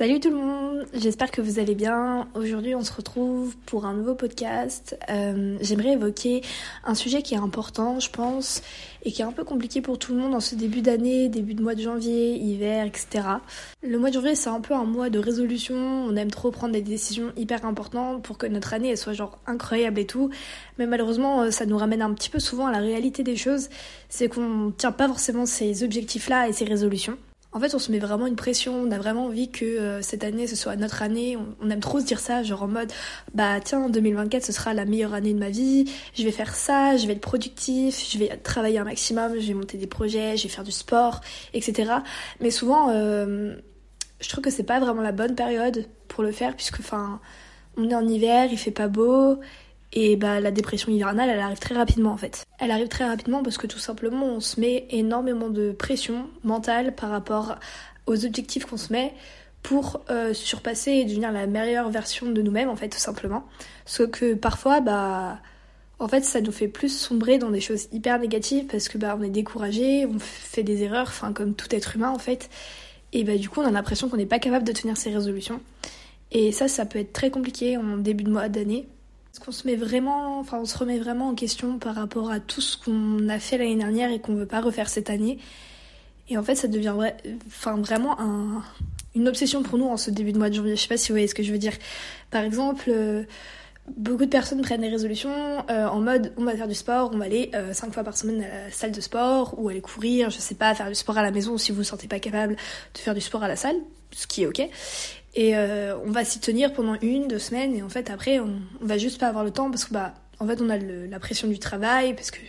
Salut tout le monde, j'espère que vous allez bien. Aujourd'hui on se retrouve pour un nouveau podcast. Euh, J'aimerais évoquer un sujet qui est important je pense et qui est un peu compliqué pour tout le monde en ce début d'année, début de mois de janvier, hiver, etc. Le mois de janvier c'est un peu un mois de résolution, on aime trop prendre des décisions hyper importantes pour que notre année soit genre incroyable et tout. Mais malheureusement euh, ça nous ramène un petit peu souvent à la réalité des choses, c'est qu'on tient pas forcément ces objectifs là et ces résolutions. En fait, on se met vraiment une pression, on a vraiment envie que euh, cette année, ce soit notre année. On, aime trop se dire ça, genre en mode, bah tiens, 2024, ce sera la meilleure année de ma vie, je vais faire ça, je vais être productif, je vais travailler un maximum, je vais monter des projets, je vais faire du sport, etc. Mais souvent, euh, je trouve que c'est pas vraiment la bonne période pour le faire, puisque, enfin, on est en hiver, il fait pas beau, et bah la dépression hivernale, elle arrive très rapidement en fait. Elle arrive très rapidement parce que tout simplement on se met énormément de pression mentale par rapport aux objectifs qu'on se met pour euh, surpasser et devenir la meilleure version de nous-mêmes en fait tout simplement. Sauf que parfois bah en fait ça nous fait plus sombrer dans des choses hyper négatives parce que bah on est découragé, on fait des erreurs, enfin comme tout être humain en fait. Et bah du coup on a l'impression qu'on n'est pas capable de tenir ses résolutions. Et ça ça peut être très compliqué en début de mois d'année qu'on se met vraiment, enfin on se remet vraiment en question par rapport à tout ce qu'on a fait l'année dernière et qu'on veut pas refaire cette année. Et en fait, ça devient enfin vraiment un, une obsession pour nous en ce début de mois de janvier. Je sais pas si vous voyez ce que je veux dire. Par exemple, euh, beaucoup de personnes prennent des résolutions euh, en mode on va faire du sport, on va aller euh, cinq fois par semaine à la salle de sport ou aller courir, je sais pas, faire du sport à la maison si vous vous sentez pas capable de faire du sport à la salle, ce qui est ok. Et euh, on va s'y tenir pendant une, deux semaines, et en fait après on, on, va juste pas avoir le temps parce que bah en fait on a la pression du travail parce que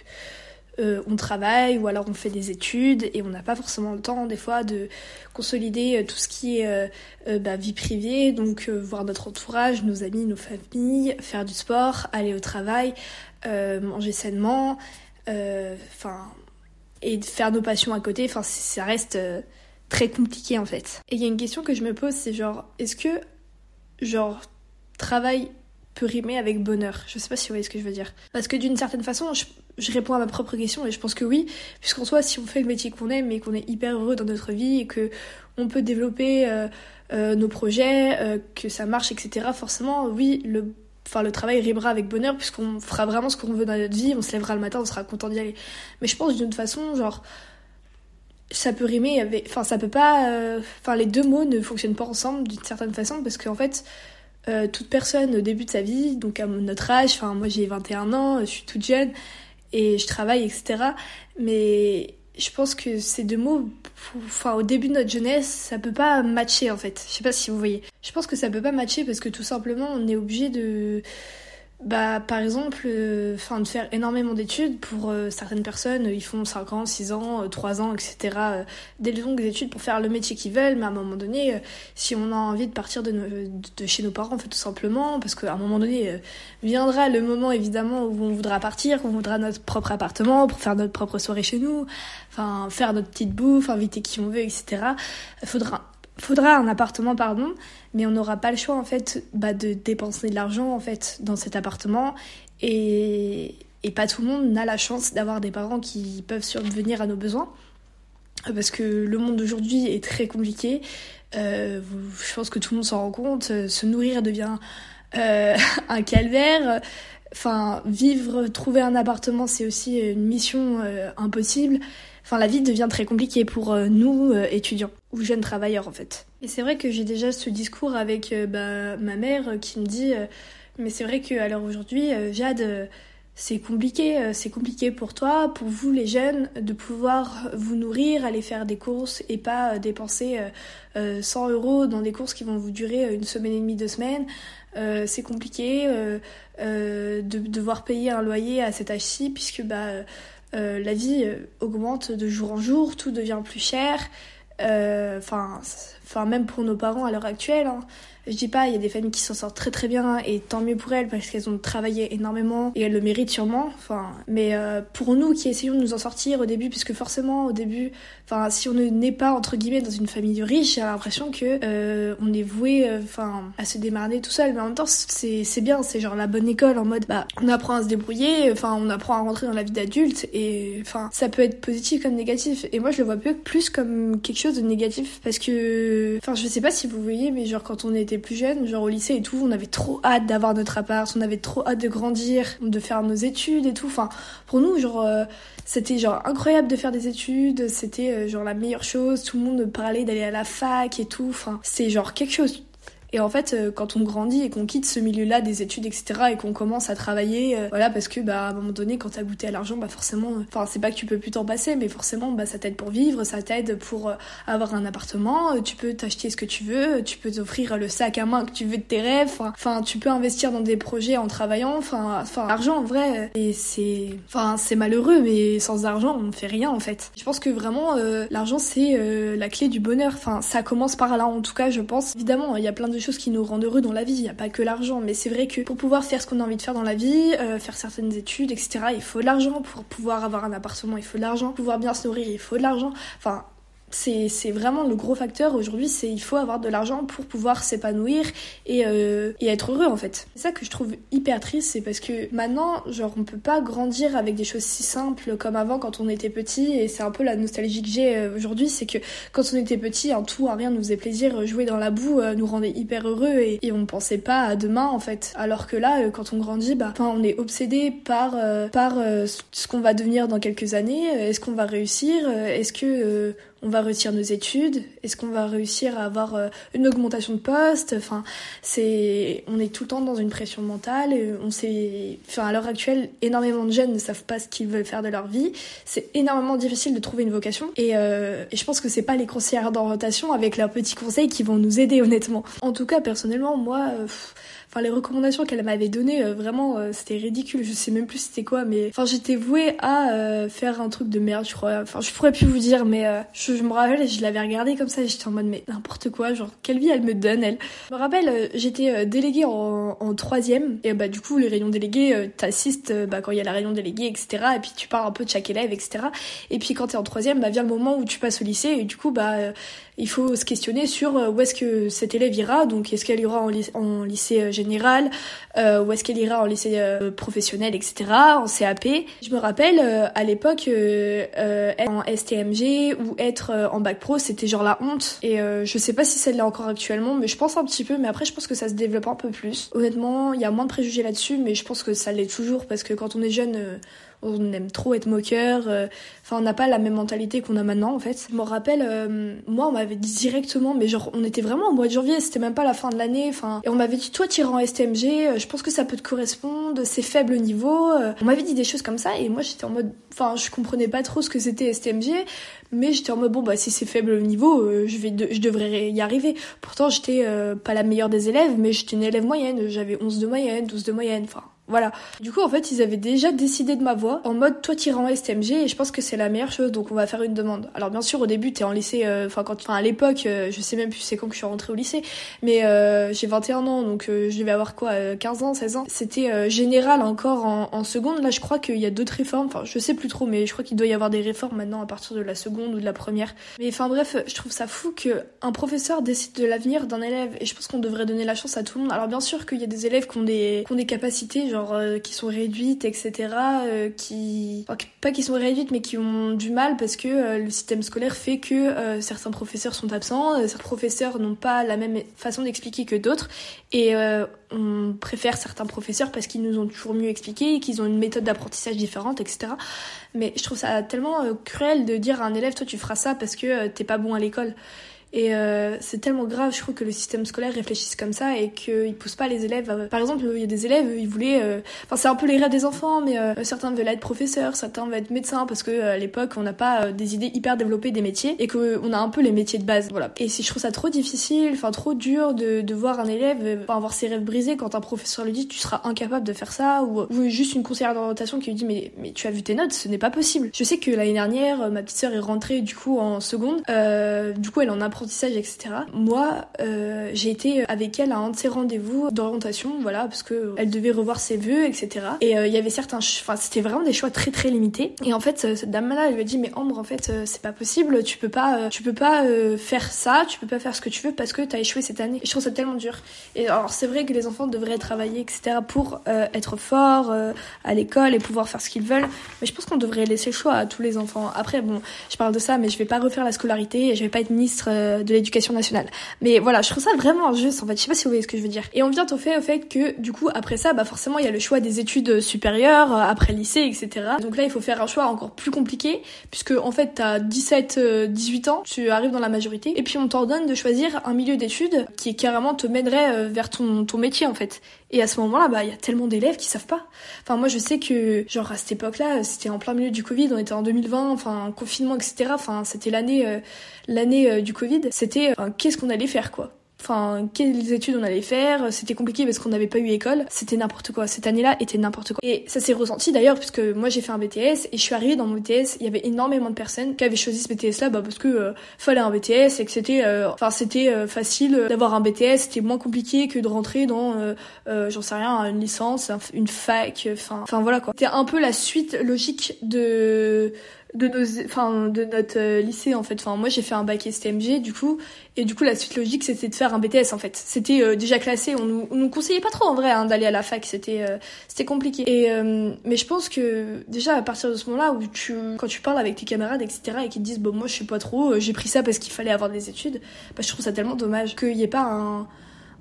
euh, on travaille ou alors on fait des études et on n'a pas forcément le temps des fois de consolider euh, tout ce qui est bah, vie privée, donc voir notre entourage, nos amis, nos familles, faire du sport, aller au travail, manger sainement, enfin et faire nos passions à côté. Enfin ça reste très compliqué en fait. Et il y a une question que je me pose, c'est genre, est-ce que, genre, travail peut rimer avec bonheur? Je sais pas si vous voyez ce que je veux dire. Parce que d'une certaine façon, je, je, réponds à ma propre question et je pense que oui, puisqu'en soi, si on fait le métier qu'on aime et qu'on est hyper heureux dans notre vie et que on peut développer euh, euh, nos projets, euh, que ça marche, etc., forcément, oui, le enfin le travail rimera avec bonheur puisqu'on fera vraiment ce qu'on veut dans notre vie, on se lèvera le matin, on sera content d'y aller. Mais je pense d'une autre façon, genre ça peut rimer avec enfin ça peut pas euh, enfin les deux mots ne fonctionnent pas ensemble d'une certaine façon parce qu'en fait euh, toute personne au début de sa vie donc à notre âge enfin moi j'ai 21 ans je suis toute jeune et je travaille etc mais je pense que ces deux mots enfin au début de notre jeunesse ça peut pas matcher en fait. Je sais pas si vous voyez. Je pense que ça peut pas matcher parce que tout simplement on est obligé de bah, par exemple, euh, de faire énormément d'études pour euh, certaines personnes, ils font 5 ans, 6 ans, 3 euh, ans, etc. des longues études pour faire le métier qu'ils veulent, mais à un moment donné, si on a envie de partir de, de, chez nos parents, en fait, tout simplement, parce qu'à un moment donné, viendra le moment évidemment où on voudra partir, qu'on voudra notre propre appartement pour faire notre propre soirée chez nous, enfin faire notre petite bouffe, inviter qui on veut, etc. Faudra faudra un appartement, pardon, mais on n'aura pas le choix en fait bah, de dépenser de l'argent en fait dans cet appartement et, pas tout le monde n'a la chance d'avoir des parents qui peuvent subvenir à nos besoins parce que le monde d'aujourd'hui est très compliqué. Euh, je pense que tout le monde s'en rend compte. Se nourrir devient euh, un calvaire. Enfin, vivre, trouver un appartement, c'est aussi une mission euh, impossible. Enfin, la vie devient très compliquée pour euh, nous, euh, étudiants, ou jeunes travailleurs en fait. Et c'est vrai que j'ai déjà ce discours avec euh, bah, ma mère qui me dit Mais c'est vrai qu'à l'heure aujourd'hui, Jade, c'est compliqué, c'est compliqué pour toi, pour vous les jeunes, de pouvoir vous nourrir, aller faire des courses et pas dépenser 100 euros dans des courses qui vont vous durer une semaine et demie, deux semaines. c'est compliqué de devoir payer un loyer à cet âge-ci puisque bah euh, la vie euh, augmente de jour en jour, tout devient plus cher. Euh, enfin, enfin même pour nos parents à l'heure actuelle. Hein. Je dis pas, il y a des familles qui s'en sortent très très bien et tant mieux pour elles parce qu'elles ont travaillé énormément et elles le méritent sûrement. Enfin, mais euh, pour nous qui essayons de nous en sortir au début, puisque forcément au début, enfin si on n'est pas entre guillemets dans une famille riche, j'ai l'impression que euh, on est voué, euh, enfin à se démarrer tout seul. Mais en même temps, c'est c'est bien, c'est genre la bonne école en mode bah on apprend à se débrouiller, enfin on apprend à rentrer dans la vie d'adulte et enfin ça peut être positif comme négatif. Et moi je le vois plus comme quelque chose de négatif parce que enfin, je sais pas si vous voyez, mais genre quand on était plus jeune, genre au lycée et tout, on avait trop hâte d'avoir notre appart, on avait trop hâte de grandir, de faire nos études et tout. Enfin, pour nous, genre, euh, c'était genre incroyable de faire des études, c'était euh, genre la meilleure chose. Tout le monde parlait d'aller à la fac et tout. Enfin, c'est genre quelque chose et en fait, euh, quand on grandit et qu'on quitte ce milieu-là des études, etc., et qu'on commence à travailler, euh, voilà, parce que bah à un moment donné, quand t'as goûté à l'argent, bah forcément, euh, enfin c'est pas que tu peux plus t'en passer, mais forcément, bah ça t'aide pour vivre, ça t'aide pour avoir un appartement, tu peux t'acheter ce que tu veux, tu peux t'offrir le sac à main que tu veux de tes rêves, enfin tu peux investir dans des projets en travaillant, enfin enfin l'argent en vrai, et c'est, enfin c'est malheureux, mais sans argent on fait rien en fait. Je pense que vraiment l'argent c'est la clé du bonheur, enfin ça commence par là en tout cas, je pense. Évidemment, il y a plein de choses qui nous rendent heureux dans la vie. Il n'y a pas que l'argent, mais c'est vrai que pour pouvoir faire ce qu'on a envie de faire dans la vie, euh, faire certaines études, etc., il faut de l'argent. Pour pouvoir avoir un appartement, il faut de l'argent. Pour pouvoir bien se nourrir, il faut de l'argent. Enfin, c'est vraiment le gros facteur aujourd'hui, c'est il faut avoir de l'argent pour pouvoir s'épanouir et, euh, et, être heureux en fait. C'est ça que je trouve hyper triste, c'est parce que maintenant, genre, on peut pas grandir avec des choses si simples comme avant quand on était petit et c'est un peu la nostalgie que j'ai euh, aujourd'hui, c'est que quand on était petit, un tout, un rien nous faisait plaisir, jouer dans la boue euh, nous rendait hyper heureux et, et on pensait pas à demain en fait. Alors que là, quand on grandit, bah, on est obsédé par, par ce qu'on va devenir dans quelques années, est-ce qu'on va réussir, est-ce que on va réussir nos études Est-ce qu'on va réussir à avoir euh, une augmentation de poste? Enfin, c'est, on est tout le temps dans une pression mentale. Et on sait, enfin, à l'heure actuelle, énormément de jeunes ne savent pas ce qu'ils veulent faire de leur vie. C'est énormément difficile de trouver une vocation. Et, euh, et je pense que c'est pas les conseillères d'orientation avec leurs petits conseils qui vont nous aider, honnêtement. En tout cas, personnellement, moi. Euh, Enfin, les recommandations qu'elle m'avait données, euh, vraiment, euh, c'était ridicule. Je sais même plus c'était quoi, mais enfin, j'étais vouée à euh, faire un truc de merde, je crois. Enfin, je pourrais plus vous dire, mais je, me rappelle, je l'avais regardé comme ça, et j'étais en mode mais n'importe quoi, genre quelle vie elle me donne, elle. Je me rappelle, j'étais déléguée en, troisième, et bah du coup les réunions déléguées, t'assistes bah, quand il y a la réunion déléguée, etc. Et puis tu parles un peu de chaque élève, etc. Et puis quand t'es en troisième, bah vient le moment où tu passes au lycée, et du coup bah il faut se questionner sur où est-ce que cet élève ira. Donc est-ce qu'elle ira en, en lycée général, euh, où est-ce qu'elle ira en lycée euh, professionnel, etc., en CAP. Je me rappelle, euh, à l'époque, être en STMG ou être en bac pro, c'était genre la honte. Et je sais pas si l'est encore actuellement, mais je pense un petit peu. Mais après, je pense que ça se développe un peu plus. Honnêtement, il y a moins de préjugés là-dessus, mais je pense que ça l'est toujours parce que quand on est jeune on aime trop être moqueur. Euh, enfin, on n'a pas la même mentalité qu'on a maintenant, en fait. Je me rappelle, euh, moi, on m'avait dit directement, mais genre, on était vraiment au mois de janvier, c'était même pas la fin de l'année. Enfin, et on m'avait dit, toi, tu en STMG, euh, je pense que ça peut te correspondre, c'est faible niveau. On m'avait dit des choses comme ça, et moi, j'étais en mode, enfin, je comprenais pas trop ce que c'était STMG, mais j'étais en mode, bon, bah, si c'est faible niveau, je vais, je devrais y arriver. Pourtant, j'étais pas la meilleure des élèves, mais j'étais une élève moyenne, j'avais 11 de moyenne, 12 de moyenne, enfin, voilà. Du coup, en fait, ils avaient déjà décidé de ma voix en mode toi t'iras en STMG et je pense que c'est la meilleure chose donc on va faire une demande. Alors bien sûr, au début, t'es en lycée, euh, enfin quand, enfin à l'époque, euh, je sais même plus c'est quand que je suis rentrée au lycée, mais euh, j'ai 21 ans donc je devais avoir quoi, 15 ans, 16 ans. C'était général encore en, en, seconde. Là, je crois qu'il y a d'autres réformes. Enfin, je sais plus trop, mais je crois qu'il doit y avoir des réformes maintenant à partir de la seconde ou de la première. Mais enfin bref, je trouve ça fou que un professeur décide de l'avenir d'un élève et je pense qu'on devrait donner la chance à tout le monde. Alors bien sûr qu'il y a des élèves qui ont des, qui ont des capacités, genre qui sont réduites, etc. Euh, qui pas qui sont réduites, mais qui ont du mal parce que euh, le système scolaire fait que euh, certains professeurs sont absents, certains professeurs n'ont pas la même façon d'expliquer que d'autres, et on préfère certains professeurs parce qu'ils nous ont toujours mieux expliqué, qu'ils ont une méthode d'apprentissage différente, etc. Mais je trouve ça tellement cruel de dire à un élève, toi tu feras ça parce que t'es pas bon à l'école. Et euh, c'est tellement grave, je trouve, que le système scolaire réfléchisse comme ça et qu'il pousse pas les élèves. Par exemple, il y a des élèves, ils voulaient. Euh, enfin, c'est un peu les rêves des enfants, mais euh, certains veulent être professeurs, certains veulent être médecins parce que à l'époque, on n'a pas des idées hyper développées des métiers et qu'on a un peu les métiers de base. Voilà. Et si je trouve ça trop difficile, enfin trop dur de, de voir un élève enfin, avoir ses rêves brisés quand un professeur lui dit tu seras incapable de faire ça ou, ou juste une conseillère d'orientation qui lui dit mais, mais tu as vu tes notes, ce n'est pas possible. Je sais que l'année dernière, ma petite sœur est rentrée du coup en seconde. du coup, elle en apprend etc. Moi, euh, j'ai été avec elle à un de ses rendez-vous d'orientation, voilà, parce que elle devait revoir ses vœux, etc. Et euh, il y avait certains, enfin, c'était vraiment des choix très très limités. Et en fait, cette dame-là, elle lui a dit, mais Ambre, en fait, euh, c'est pas possible, tu peux pas, tu peux pas faire ça, tu peux pas faire ce que tu veux parce que t'as échoué cette année. Et je trouve ça tellement dur. Et alors, c'est vrai que les enfants devraient travailler, etc. pour être forts à l'école et pouvoir faire ce qu'ils veulent. Mais je pense qu'on devrait laisser le choix à tous les enfants. Après, bon, je parle de ça, mais je vais pas refaire la scolarité je vais pas être ministre de l'éducation nationale. Mais voilà, je trouve ça vraiment injuste en fait. Je sais pas si vous voyez ce que je veux dire. Et on vient au fait au fait que du coup après ça, bah forcément il y a le choix des études supérieures après lycée, etc. Donc là il faut faire un choix encore plus compliqué puisque en fait t'as 17, 18 ans, tu arrives dans la majorité et puis on t'ordonne de choisir un milieu d'études qui carrément te mènerait vers ton ton métier en fait. Et à ce moment-là, bah, il y a tellement d'élèves qui savent pas. Enfin, moi, je sais que, genre, à cette époque-là, c'était en plein milieu du Covid, on était en 2020, enfin, confinement, etc. Enfin, c'était l'année, euh, l'année euh, du Covid. C'était, euh, qu'est-ce qu'on allait faire, quoi enfin quelles études on allait faire, c'était compliqué parce qu'on n'avait pas eu école, c'était n'importe quoi. Cette année-là était n'importe quoi. Et ça s'est ressenti d'ailleurs puisque moi j'ai fait un BTS et je suis arrivée dans mon BTS, il y avait énormément de personnes qui avaient choisi ce BTS là bah, parce que euh, fallait un BTS et que c'était euh, enfin c'était euh, facile d'avoir un BTS, c'était moins compliqué que de rentrer dans j'en sais rien, une licence, une fac, enfin voilà quoi. C'était un peu la suite logique de de nos enfin de notre euh, lycée en fait. Enfin moi j'ai fait un bac STMG du coup et du coup la suite logique c'était de faire un BTS en fait. C'était euh, déjà classé. On nous, on nous conseillait pas trop en vrai hein, d'aller à la fac. C'était euh, c'était compliqué. Et mais je pense que déjà à partir de ce moment là où tu quand tu parles avec tes camarades etc et qu'ils te disent bon moi je sais pas trop j'ai pris ça parce qu'il fallait avoir des études bah je trouve ça tellement dommage qu'il y ait pas un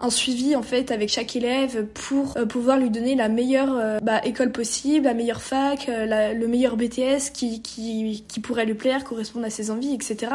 un suivi en fait avec chaque élève pour euh, pouvoir lui donner la meilleure euh, bah, école possible, la meilleure fac, euh, le meilleur BTS qui, qui, qui, pourrait lui plaire, correspondre à ses envies, etc.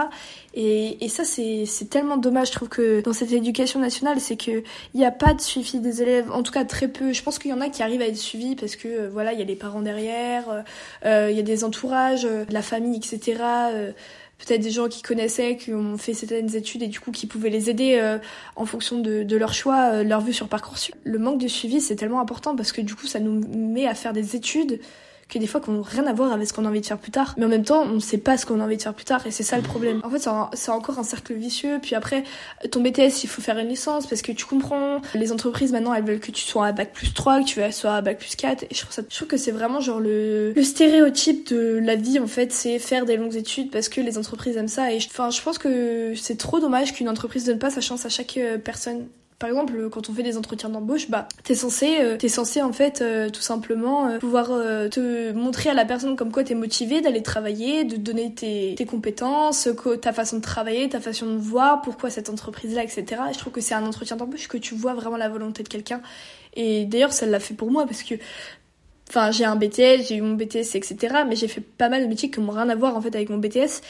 Et, et ça c'est tellement dommage, je trouve que dans cette éducation nationale, c'est que il n'y a pas de suivi des élèves, en tout cas très peu. Je pense qu'il y en a qui arrivent à être suivis parce que voilà, il y a les parents derrière, il y a des entourages, la famille, etc peut-être des gens qui connaissaient, qui ont fait certaines études et du coup qui pouvaient les aider euh, en fonction de, de leur choix, euh, leur vue sur Parcoursup. Le manque de suivi, c'est tellement important parce que du coup, ça nous met à faire des études que des fois qui n'ont rien à voir avec ce qu'on a envie de faire plus tard. Mais en même temps, on ne sait pas ce qu'on a envie de faire plus tard et c'est ça le problème. En fait, c'est encore un cercle vicieux. Puis après, ton BTS, il faut faire une licence parce que tu comprends. Les entreprises maintenant, elles veulent que tu sois à bac plus 3, que tu sois à bac plus 4. Et je trouve, ça, je trouve que c'est vraiment genre le, le stéréotype de la vie en fait, c'est faire des longues études parce que les entreprises aiment ça. Et enfin, je pense que c'est trop dommage qu'une entreprise donne pas sa chance à chaque euh, personne par exemple, quand on fait des entretiens d'embauche, bah t'es censé, euh, t'es censé en fait euh, tout simplement euh, pouvoir te montrer à la personne comme quoi t'es motivé d'aller travailler, de donner tes, tes compétences, ta façon de travailler, ta façon de voir, pourquoi cette entreprise-là, etc. je trouve que c'est un entretien d'embauche que tu vois vraiment la volonté de quelqu'un. Et d'ailleurs, ça l'a fait pour moi parce que Enfin, j'ai un BTS, j'ai eu mon BTS, etc. Mais j'ai fait pas mal de métiers qui n'ont rien à voir en fait avec mon BTS.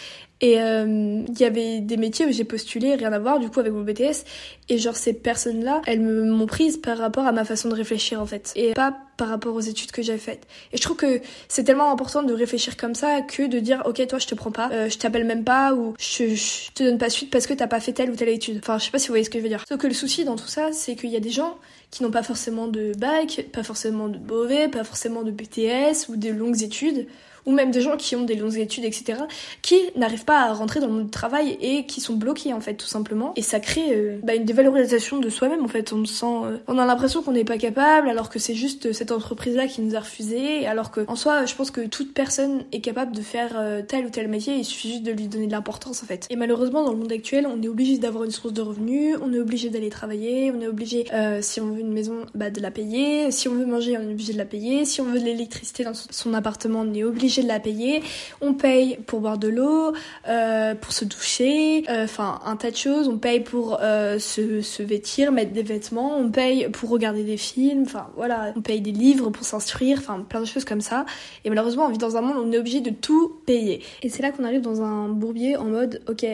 Et euh, il y avait des métiers où j'ai postulé, rien à voir du coup avec mon BTS. Et genre ces personnes-là, elles m'ont prise par rapport à ma façon de réfléchir en fait. Et pas par rapport aux études que j'ai faites. Et je trouve que c'est tellement important de réfléchir comme ça que de dire ok toi je te prends pas, euh, je t'appelle même pas ou je, je, te donne pas suite parce que t'as pas fait telle ou telle étude. Enfin je sais pas si vous voyez ce que je veux dire. Sauf que le souci dans tout ça c'est qu'il y a des gens qui n'ont pas forcément de bac, pas forcément de brevet, pas forcément de BTS ou des longues études ou même des gens qui ont des longues études, etc., qui n'arrivent pas à rentrer dans le monde du travail et qui sont bloqués en fait tout simplement. Et ça crée euh, bah, une dévalorisation de soi-même en fait. On sent, euh, on a l'impression qu'on n'est pas capable alors que c'est juste cette entreprise-là qui nous a refusé. Alors que en soi, je pense que toute personne est capable de faire euh, tel ou tel métier. Il suffit juste de lui donner de l'importance en fait. Et malheureusement, dans le monde actuel, on est obligé d'avoir une source de revenus, on est obligé d'aller travailler, on est obligé, si on veut une maison, bah, de la payer. Si on veut manger, on est obligé de la payer. Si on veut de l'électricité dans son appartement, on est obligé de la payer. On paye pour boire de l'eau, euh, pour se doucher, euh, enfin un tas de choses. On paye pour euh, se, se, vêtir, mettre des vêtements. On paye pour regarder des films. Enfin voilà, on paye des livres pour s'instruire. Enfin plein de choses comme ça. Et malheureusement, on vit dans un monde où on est obligé de tout payer. Et c'est là qu'on arrive dans un bourbier en mode ok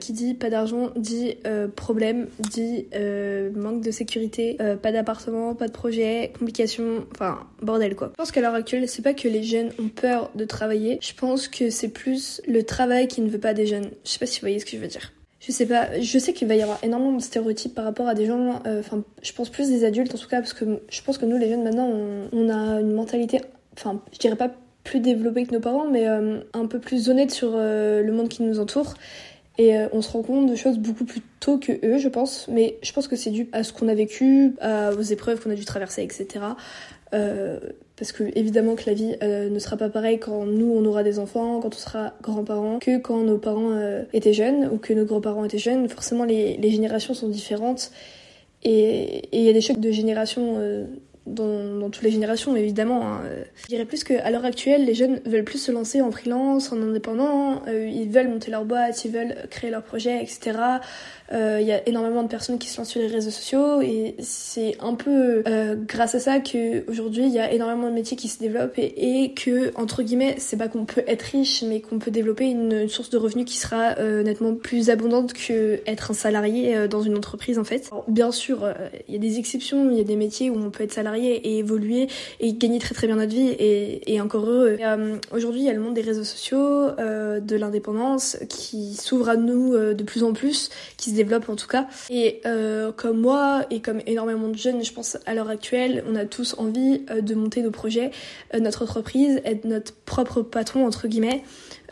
qui dit pas d'argent dit euh, problème, dit euh, manque de sécurité, pas d'appartement, pas de projet, complications, enfin bordel quoi. Je pense qu'à l'heure actuelle, c'est pas que les jeunes ont peur de travailler, je pense que c'est plus le travail qui ne veut pas des jeunes. Je sais pas si vous voyez ce que je veux dire. Je sais pas, je sais qu'il va y avoir énormément de stéréotypes par rapport à des gens, enfin je pense plus des adultes en tout cas, parce que je pense que nous les jeunes maintenant on a une mentalité, enfin je dirais pas plus développée que nos parents, mais un peu plus honnête sur le monde qui nous entoure. Et euh, on se rend compte de choses beaucoup plus tôt que eux, je pense. Mais je pense que c'est dû à ce qu'on a vécu, aux épreuves qu'on a dû traverser, etc. Euh, parce que évidemment que la vie euh, ne sera pas pareille quand nous on aura des enfants, quand on sera grands-parents, que quand nos parents étaient jeunes ou que nos grands-parents étaient jeunes. Forcément, les, les, générations sont différentes et il y a des chocs de génération dans, dans, toutes les générations, évidemment. Hein. Je dirais plus qu'à l'heure actuelle, les jeunes veulent plus se lancer en freelance, en indépendant, euh, ils veulent monter leur boîte, ils veulent créer leur projet, etc. Euh, il y a énormément de personnes qui se lancent sur les réseaux sociaux et c'est un peu euh, grâce à ça qu'aujourd'hui il y a énormément de métiers qui se développent et, et que, entre guillemets, c'est pas qu'on peut être riche, mais qu'on peut développer une, source de revenus qui sera nettement plus abondante que être un salarié dans une entreprise en fait. bien sûr, il y a des exceptions, il y a des métiers où on peut être salarié et évoluer et gagner très très bien notre vie et, et encore heureux. Euh, aujourd'hui, il y a le monde des réseaux sociaux, euh, de l'indépendance qui s'ouvre à nous euh, de plus en plus, développe en tout cas. Et comme moi et comme énormément de jeunes, je pense à l'heure actuelle, on a tous envie de monter nos projets, notre entreprise, être notre propre patron entre guillemets.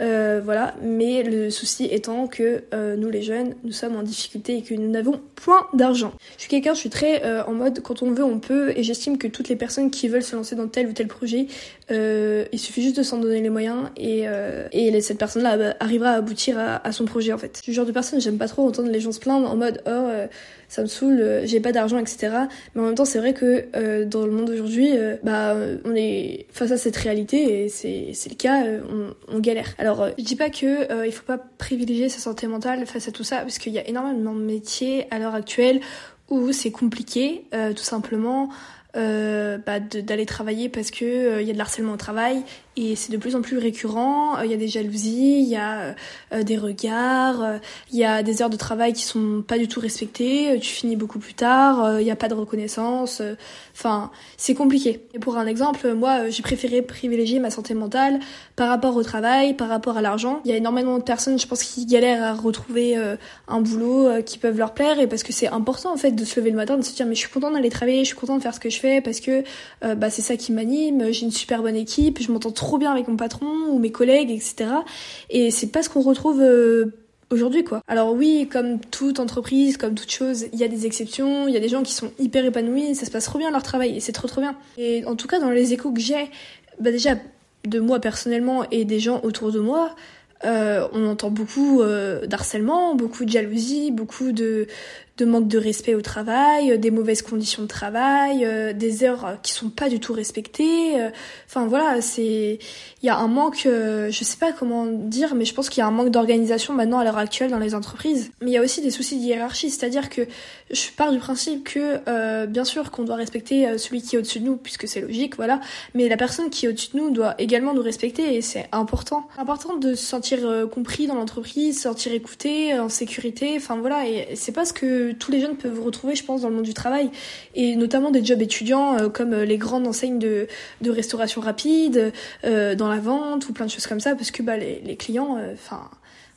Euh, voilà, mais le souci étant que euh, nous les jeunes, nous sommes en difficulté et que nous n'avons point d'argent. Je suis quelqu'un, je suis très euh, en mode quand on veut, on peut, et j'estime que toutes les personnes qui veulent se lancer dans tel ou tel projet, il suffit juste de s'en donner les moyens et, et cette personne-là bah, arrivera à aboutir à, son projet en fait. Je suis genre de personne, j'aime pas trop entendre les gens se plaindre en mode oh ça me saoule, j'ai pas d'argent, etc. Mais en même temps, c'est vrai que dans le monde d'aujourd'hui, bah on est face à cette réalité et c'est le cas, on, on galère. Alors, euh, je dis pas que euh, il faut pas privilégier sa santé mentale face à tout ça, parce qu'il y a énormément de métiers à l'heure actuelle où c'est compliqué, euh, tout simplement. Bah, d'aller travailler parce que il y a de l'harcèlement au travail et c'est de plus en plus récurrent. Il y a des jalousies, il y a des regards, il y a des heures de travail qui sont pas du tout respectées. Tu finis beaucoup plus tard, il n'y a pas de reconnaissance. Enfin, c'est compliqué. Et pour un exemple, moi, j'ai préféré privilégier ma santé mentale par rapport au travail, par rapport à l'argent. Il y a énormément de personnes, je pense, qui galèrent à retrouver un boulot qui peuvent leur plaire et parce que c'est important en fait de se lever le matin, de se dire mais je suis contente d'aller travailler, je suis contente de faire ce que je fais parce que bah c'est ça qui m'anime. J'ai une super bonne équipe, je m'entends trop bien avec mon patron ou mes collègues, etc. Et c'est pas ce qu'on retrouve euh, aujourd'hui quoi. Alors oui, comme toute entreprise, comme toute chose, il y a des exceptions, il y a des gens qui sont hyper épanouis, ça se passe trop bien leur travail et c'est trop trop bien. Et en tout cas dans les échos que j'ai, bah déjà de moi personnellement et des gens autour de moi, euh, on entend beaucoup euh, d'harcèlement, beaucoup de jalousie, beaucoup de, de manque de respect au travail, euh, des mauvaises conditions de travail, euh, des heures euh, qui sont pas du tout respectées. Enfin voilà, c'est il y a un manque, je sais pas comment dire, mais je pense qu'il y a un manque d'organisation maintenant à l'heure actuelle dans les entreprises. Mais il y a aussi des soucis de hiérarchie, c'est-à-dire que je pars du principe que bien sûr qu'on doit respecter celui qui est au-dessus de nous puisque c'est logique, voilà, mais la personne qui est au-dessus de nous doit également nous respecter et c'est important. Important de se sentir compris dans l'entreprise, se sentir écouté, en sécurité, enfin voilà, et c'est pas ce que tous les jeunes peuvent retrouver, je pense, dans le monde du travail, et notamment des jobs étudiants euh, comme euh, les grandes enseignes de, de restauration rapide, euh, dans la vente ou plein de choses comme ça, parce que bah, les, les clients, enfin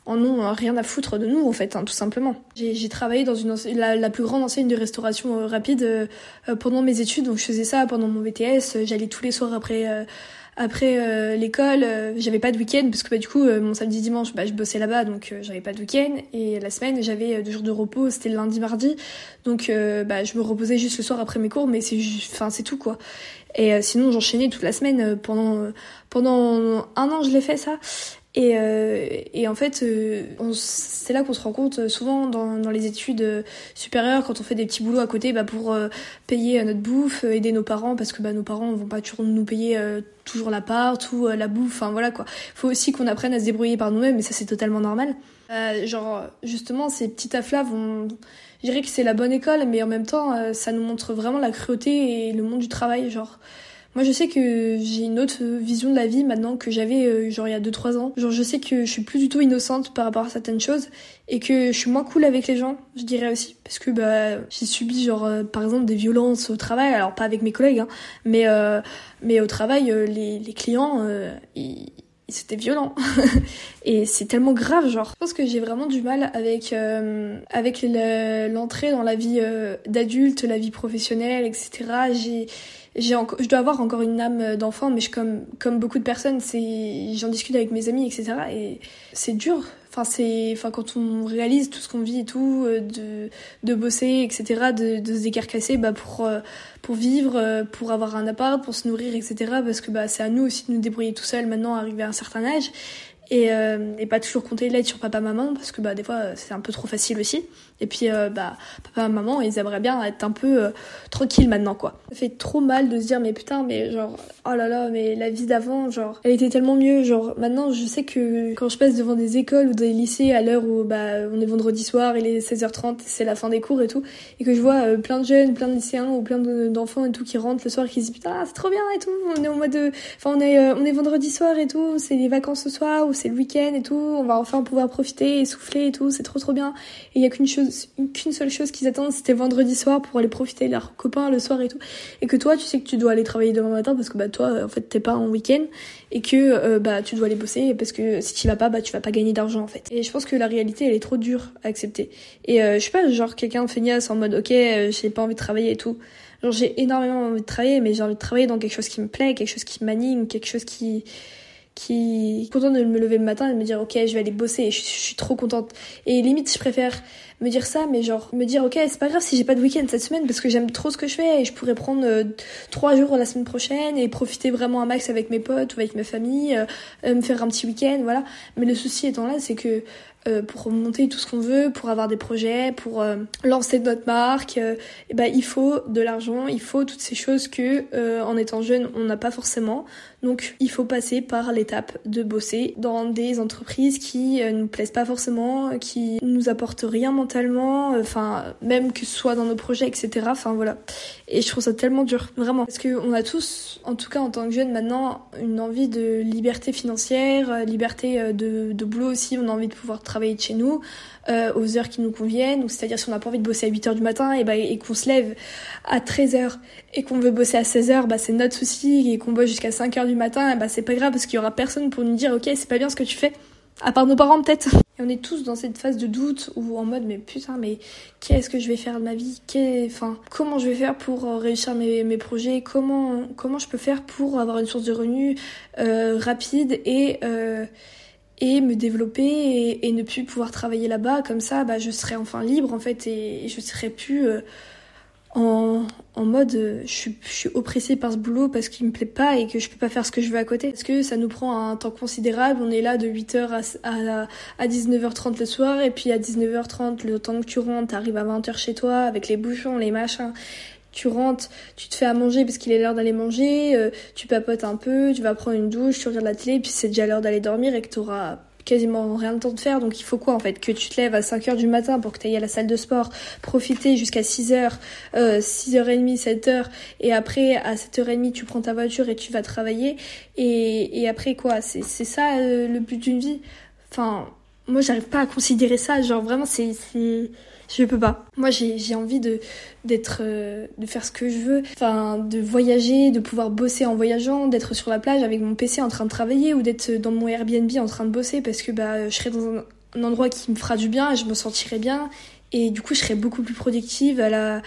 en ont rien à foutre de nous en fait, hein, tout simplement. J'ai travaillé dans la, la, plus grande enseigne de restauration rapide pendant mes études, donc je faisais ça pendant mon BTS. J'allais tous les soirs après après euh, l'école, euh, j'avais pas de week-end parce que bah, du coup euh, mon samedi dimanche, bah, je bossais là-bas donc j'avais pas de week-end. Et la semaine j'avais deux jours de repos, c'était le lundi mardi. Donc bah, je me reposais juste le soir après mes cours mais c'est enfin c'est tout quoi. Et sinon j'enchaînais toute la semaine pendant pendant un an je l'ai fait ça et, euh, et, en fait, euh, c'est là qu'on se rend compte euh, souvent dans, dans, les études supérieures, quand on fait des petits boulots à côté, bah, pour payer notre bouffe, aider nos parents, parce que bah, nos parents vont pas toujours nous payer toujours l'appart ou la bouffe. Enfin voilà quoi. Faut aussi qu'on apprenne à se débrouiller par nous-mêmes, et ça c'est totalement normal. genre justement, ces petits tafs là vont, je dirais que c'est la bonne école, mais en même temps, ça nous montre vraiment la cruauté et le monde du travail, genre. Moi, je sais que j'ai une autre vision de la vie maintenant que j'avais euh, genre il y a 2-3 ans. Genre, je sais que je suis plus du tout innocente par rapport à certaines choses et que je suis moins cool avec les gens, je dirais aussi, parce que bah j'ai subi genre euh, par exemple des violences au travail, alors pas avec mes collègues, hein, mais euh, mais au travail les, les clients ils c'était violent et c'est tellement grave genre. Je pense que j'ai vraiment du mal avec avec l'entrée dans la vie d'adulte la vie professionnelle etc j'ai j'ai je dois avoir encore une âme d'enfant, mais je, comme, comme beaucoup de personnes, c'est, j'en discute avec mes amis, etc. Et c'est dur. Enfin, c'est, enfin, quand on réalise tout ce qu'on vit et tout, euh, de, de bosser, etc., de, de se décarcasser, bah, pour, euh, pour vivre, euh, pour avoir un appart, pour se nourrir, etc., parce que, bah, c'est à nous aussi de nous débrouiller tout seul maintenant, arriver à un certain âge. Et, euh, et pas toujours compter l'aide sur papa maman parce que bah des fois c'est un peu trop facile aussi. Et puis euh, bah papa maman ils aimeraient bien être un peu euh, tranquille maintenant quoi. Ça fait trop mal de se dire mais putain mais genre oh là là mais la vie d'avant genre elle était tellement mieux. Genre maintenant je sais que quand je passe devant des écoles ou des lycées à l'heure où bah on est vendredi soir il est 16h30 c'est la fin des cours et tout et que je vois euh, plein de jeunes plein de lycéens ou plein d'enfants et tout qui rentrent le soir qui se disent putain c'est trop bien et tout. On est au mois de enfin on est on est vendredi soir et tout c'est les vacances ce soir c'est le week-end et tout on va enfin pouvoir profiter et souffler et tout c'est trop trop bien et il y a qu'une chose qu'une seule chose qu'ils attendent, c'était vendredi soir pour aller profiter de leurs copains le soir et tout. Et que toi, tu sais que tu dois aller travailler demain matin parce que bah toi, en fait, t'es pas en week-end et que euh, bah tu dois aller bosser parce que si tu vas pas, bah tu vas pas gagner d'argent en fait. Et je pense que la réalité, elle est trop dure à accepter. Et euh, je suis pas genre quelqu'un de feignasse en mode ok, euh, j'ai pas envie de travailler et tout. Genre j'ai énormément envie de travailler, mais j'ai envie de travailler dans quelque chose qui me plaît, quelque chose qui m'anime, quelque chose qui qui contente de me lever le matin et de me dire ok je vais aller bosser et je, suis trop contente et limite je préfère me dire ça mais genre me dire ok c'est pas grave si j'ai pas de week-end cette semaine parce que j'aime trop ce que je fais et je pourrais prendre euh, trois jours la semaine prochaine et profiter vraiment un max avec mes potes ou avec ma famille euh, euh, me faire un petit week-end voilà mais le souci étant là c'est que euh, pour monter tout ce qu'on veut, pour avoir des projets, pour euh, lancer notre marque, euh, et ben il faut de l'argent, il faut toutes ces choses que en étant jeune on n'a pas forcément. Donc il faut passer par l'étape de bosser dans des entreprises qui nous plaisent pas forcément, qui nous apportent rien mentalement, enfin même que ce soit dans nos projets, etc. Enfin voilà. Et je trouve ça tellement dur, vraiment, parce que on a tous, en tout cas en tant que jeunes maintenant, une envie de liberté financière, liberté de, boulot aussi. On a envie de pouvoir travailler de chez nous euh, aux heures qui nous conviennent, c'est-à-dire si on n'a pas envie de bosser à 8 heures du matin et, bah, et qu'on se lève à 13 heures et qu'on veut bosser à 16 heures, bah, c'est notre souci, et qu'on bosse jusqu'à 5 heures matin, bah, c'est pas grave parce qu'il y aura personne pour nous dire ok c'est pas bien ce que tu fais. À part nos parents peut-être. Et on est tous dans cette phase de doute ou en mode mais putain mais qu'est-ce que je vais faire de ma vie? Comment je vais faire pour euh, réussir mes, projets? Comment comment je peux faire pour avoir une source de revenus euh, rapide et euh, et me développer et, ne plus pouvoir travailler là-bas? Comme ça bah je serais enfin libre en fait et, je serais plus en, en mode euh, je, suis, je suis oppressée par ce boulot parce qu'il me plaît pas et que je peux pas faire ce que je veux à côté. Parce que ça nous prend un temps considérable? On est là de 8h à, à, à 19h30 le soir et puis à 19h30 le temps que tu rentres t'arrives à 20h chez toi avec les bouchons les machins. Tu rentres, tu te fais à manger parce qu'il est l'heure d'aller manger, euh, tu papotes un peu, tu vas prendre une douche, tu regardes la télé, puis c'est déjà l'heure d'aller dormir et que tu auras quasiment rien de temps de faire. Donc il faut quoi en fait? Que tu te lèves à 5h du matin pour que tu ailles à la salle de sport, profiter jusqu'à 6h, euh, 6h30, 7h, et après à 7h30 tu prends ta voiture et tu vas travailler. Et, et après quoi? C'est ça euh, le but d'une vie? Enfin, moi j'arrive pas à considérer ça, genre vraiment c'est je peux pas. Moi, j'ai envie de d'être, euh, de faire ce que je veux. Enfin, de voyager, de pouvoir bosser en voyageant, d'être sur la plage avec mon PC en train de travailler ou d'être dans mon Airbnb en train de bosser parce que bah, je serai dans un, endroit qui me fera du bien et je me sentirai bien. Et du coup, je serai beaucoup plus productive à la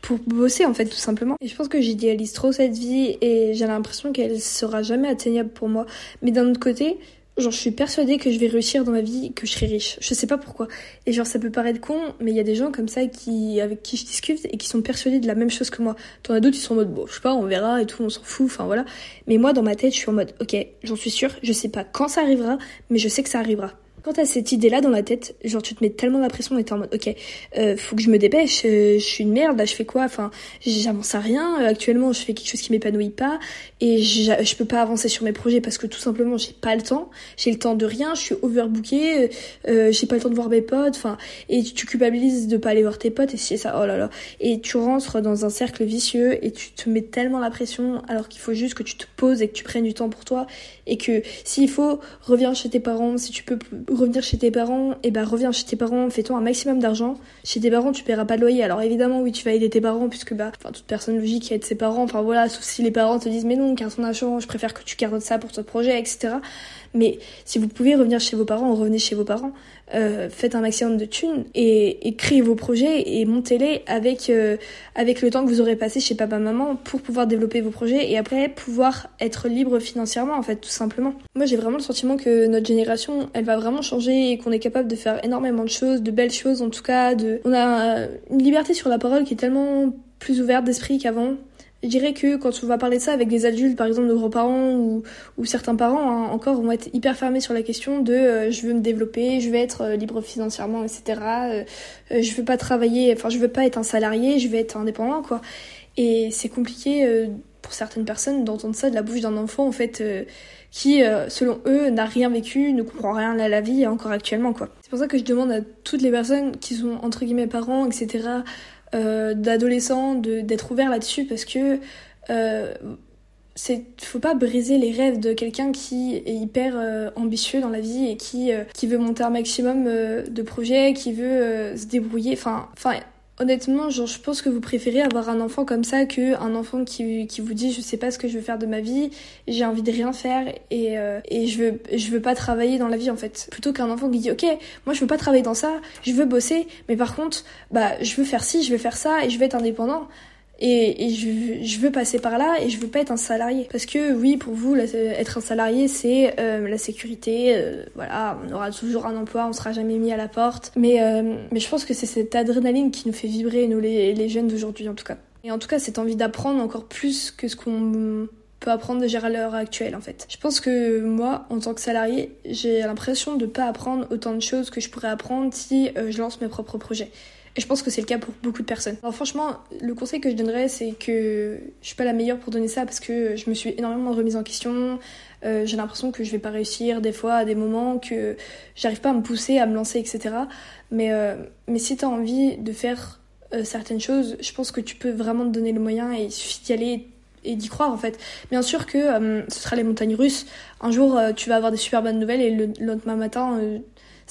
pour bosser en fait tout simplement. Et je pense que j'idéalise trop cette vie et j'ai l'impression qu'elle sera jamais atteignable pour moi. Mais d'un autre côté, Genre, je suis persuadée que je vais réussir dans ma vie, que je serai riche. Je sais pas pourquoi. Et genre, ça peut paraître con, mais il y a des gens comme ça qui, avec qui je discute et qui sont persuadés de la même chose que moi. T'en as d'autres, ils sont en mode, bon, je sais pas, on verra et tout, on s'en fout, enfin voilà. Mais moi, dans ma tête, je suis en mode, ok, j'en suis sûre, je sais pas quand ça arrivera, mais je sais que ça arrivera. Quand t'as cette idée-là dans la tête, genre tu te mets tellement la pression et t'es en mode ok, euh, faut que je me dépêche, euh, je suis une merde, là je fais quoi? Enfin, j'avance à rien. Euh, actuellement, je fais quelque chose qui m'épanouit pas et je peux pas avancer sur mes projets parce que tout simplement j'ai pas le temps. J'ai le temps de rien, je suis overbookée, euh, j'ai pas le temps de voir mes potes. Enfin, et tu culpabilises de pas aller voir tes potes et c'est ça. Oh là là. Et tu rentres dans un cercle vicieux et tu te mets tellement la pression alors qu'il faut juste que tu te poses et que tu prennes du temps pour toi et que s'il faut reviens chez tes parents si tu peux revenir chez tes parents, et eh ben reviens chez tes parents, fais-toi un maximum d'argent. Chez tes parents, tu paieras pas de loyer. Alors évidemment, oui, tu vas aider tes parents, puisque bah, enfin, toute personne logique aide ses parents. Enfin voilà, sauf si les parents te disent mais non, garde ton argent, je préfère que tu gardes ça pour ton projet, etc. Mais si vous pouvez revenir chez vos parents, revenez chez vos parents. Euh, faites un maximum de thunes et, et créez vos projets et montez-les avec euh, avec le temps que vous aurez passé chez papa maman pour pouvoir développer vos projets et après pouvoir être libre financièrement en fait tout simplement. Moi j'ai vraiment le sentiment que notre génération elle va vraiment changer et qu'on est capable de faire énormément de choses, de belles choses en tout cas, de on a une liberté sur la parole qui est tellement plus ouverte d'esprit qu'avant. Je dirais que quand on va parler de ça avec des adultes, par exemple nos grands-parents ou, ou certains parents, hein, encore vont être hyper fermés sur la question de euh, je veux me développer, je veux être euh, libre financièrement, etc. Euh, je veux pas travailler, enfin je veux pas être un salarié, je veux être indépendant, quoi. Et c'est compliqué pour certaines personnes d'entendre ça de la bouche d'un enfant, en fait, qui, selon eux, n'a rien vécu, ne comprend rien à la vie encore actuellement, quoi. C'est pour ça que je demande à toutes les personnes qui sont entre guillemets parents, etc euh, d'adolescents d'être ouvert là-dessus parce que euh, c'est faut pas briser les rêves de quelqu'un qui est hyper euh, ambitieux dans la vie et qui euh, qui veut monter un maximum de projets, qui veut se débrouiller. Enfin, enfin Honnêtement, genre, je pense que vous préférez avoir un enfant comme ça que un enfant qui, qui vous dit je sais pas ce que je veux faire de ma vie, j'ai envie de rien faire et, euh, et je veux je veux pas travailler dans la vie en fait. Plutôt qu'un enfant qui dit ok, moi je veux pas travailler dans ça, je veux bosser, mais par contre bah je veux faire ci, je veux faire ça et je veux être indépendant. Et, je, veux passer par là et je veux pas être un salarié. Parce que oui, pour vous, être un salarié, c'est euh, la sécurité. Euh, voilà, on aura toujours un emploi, on sera jamais mis à la porte. Mais, euh, mais je pense que c'est cette adrénaline qui nous fait vibrer, nous les, les jeunes d'aujourd'hui en tout cas. Et en tout cas, cette envie d'apprendre encore plus que ce qu'on peut apprendre déjà à l'heure actuelle en fait. Je pense que moi, en tant que salarié, j'ai l'impression de pas apprendre autant de choses que je pourrais apprendre si je lance mes propres projets. Et je pense que c'est le cas pour beaucoup de personnes. Alors franchement, le conseil que je donnerais, c'est que je suis pas la meilleure pour donner ça parce que je me suis énormément remise en question. Euh, j'ai l'impression que je vais pas réussir des fois à des moments, que j'arrive pas à me pousser, à me lancer, etc. Mais, euh, mais si tu as envie de faire euh, certaines choses, je pense que tu peux vraiment te donner le moyen et il suffit d'y aller et d'y croire en fait. Bien sûr que ce sera les montagnes russes. Un jour, tu vas avoir des super bonnes nouvelles et le lendemain matin,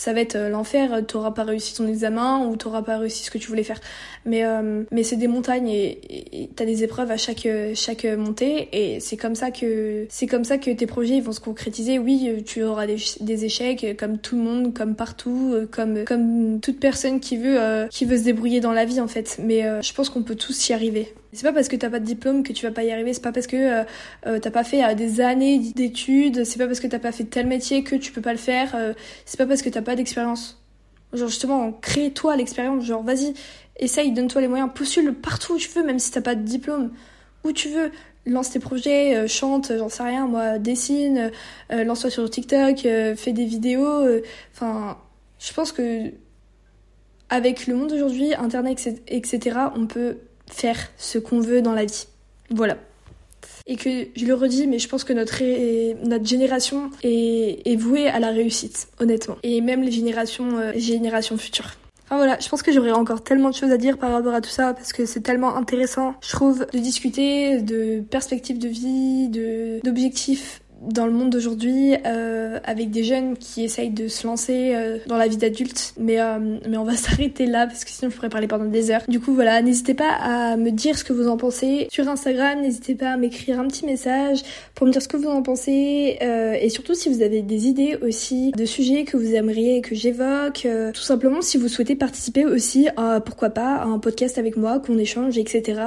ça va être euh, l'enfer, t'auras pas réussi ton examen ou t'auras pas réussi ce que tu voulais faire. Mais, euh, mais c'est des montagnes et t'as des épreuves à chaque, chaque montée et c'est comme ça que, c'est comme ça que tes projets vont se concrétiser. Oui, tu auras des, des échecs comme tout le monde, comme partout, comme, comme toute personne qui veut, euh, qui veut se débrouiller dans la vie en fait. Mais je pense qu'on peut tous y arriver. C'est pas parce que t'as pas de diplôme que tu vas pas y arriver, c'est pas parce que euh, euh t'as pas fait euh, des années d'études, c'est pas parce que t'as pas fait tel métier que tu peux pas le faire, euh, c'est pas parce que t'as pas d'expérience. Genre justement, crée-toi l'expérience, genre vas-y, essaye, donne-toi les moyens, postule partout où tu veux, même si t'as pas de diplôme, où tu veux, lance tes projets, chante, j'en sais rien, moi, dessine, lance-toi sur TikTok, fais des vidéos, enfin, je pense que avec le monde d'aujourd'hui, internet, etc., on peut faire ce qu'on veut dans la vie. Voilà. Et que je le redis, mais je pense que notre, notre génération est, est vouée à la réussite, honnêtement. Et même les générations, euh, générations futures. Enfin voilà, je pense que j'aurais encore tellement de choses à dire par rapport à tout ça parce que c'est tellement intéressant, je trouve, de discuter de perspectives de vie, d'objectifs dans le monde d'aujourd'hui euh, avec des jeunes qui essayent de se lancer euh, dans la vie d'adulte. Mais euh, mais on va s'arrêter là parce que sinon je pourrais parler pendant des heures. Du coup voilà n'hésitez pas à me dire ce que vous en pensez sur Instagram. N'hésitez pas à m'écrire un petit message pour me dire ce que vous en pensez. Et surtout si vous avez des idées aussi de sujets que vous aimeriez que j'évoque tout simplement si vous souhaitez participer aussi à pourquoi pas à un podcast avec moi qu'on échange etc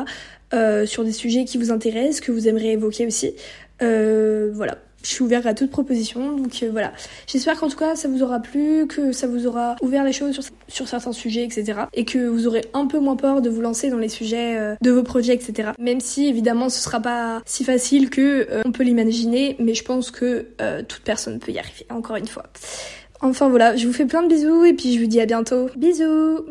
sur des sujets qui vous intéressent que vous aimeriez évoquer aussi euh, voilà, je suis ouverte à toute proposition. Donc euh, voilà, j'espère qu'en tout cas ça vous aura plu, que ça vous aura ouvert les choses sur, certains sujets, etc. Et que vous aurez un peu moins peur de vous lancer dans les sujets euh, de vos projets, etc. Même si évidemment ce sera pas si facile que on peut l'imaginer, mais je pense que toute personne peut y arriver. Encore une fois. Enfin voilà, je vous fais plein de bisous et puis je vous dis à bientôt. Bisous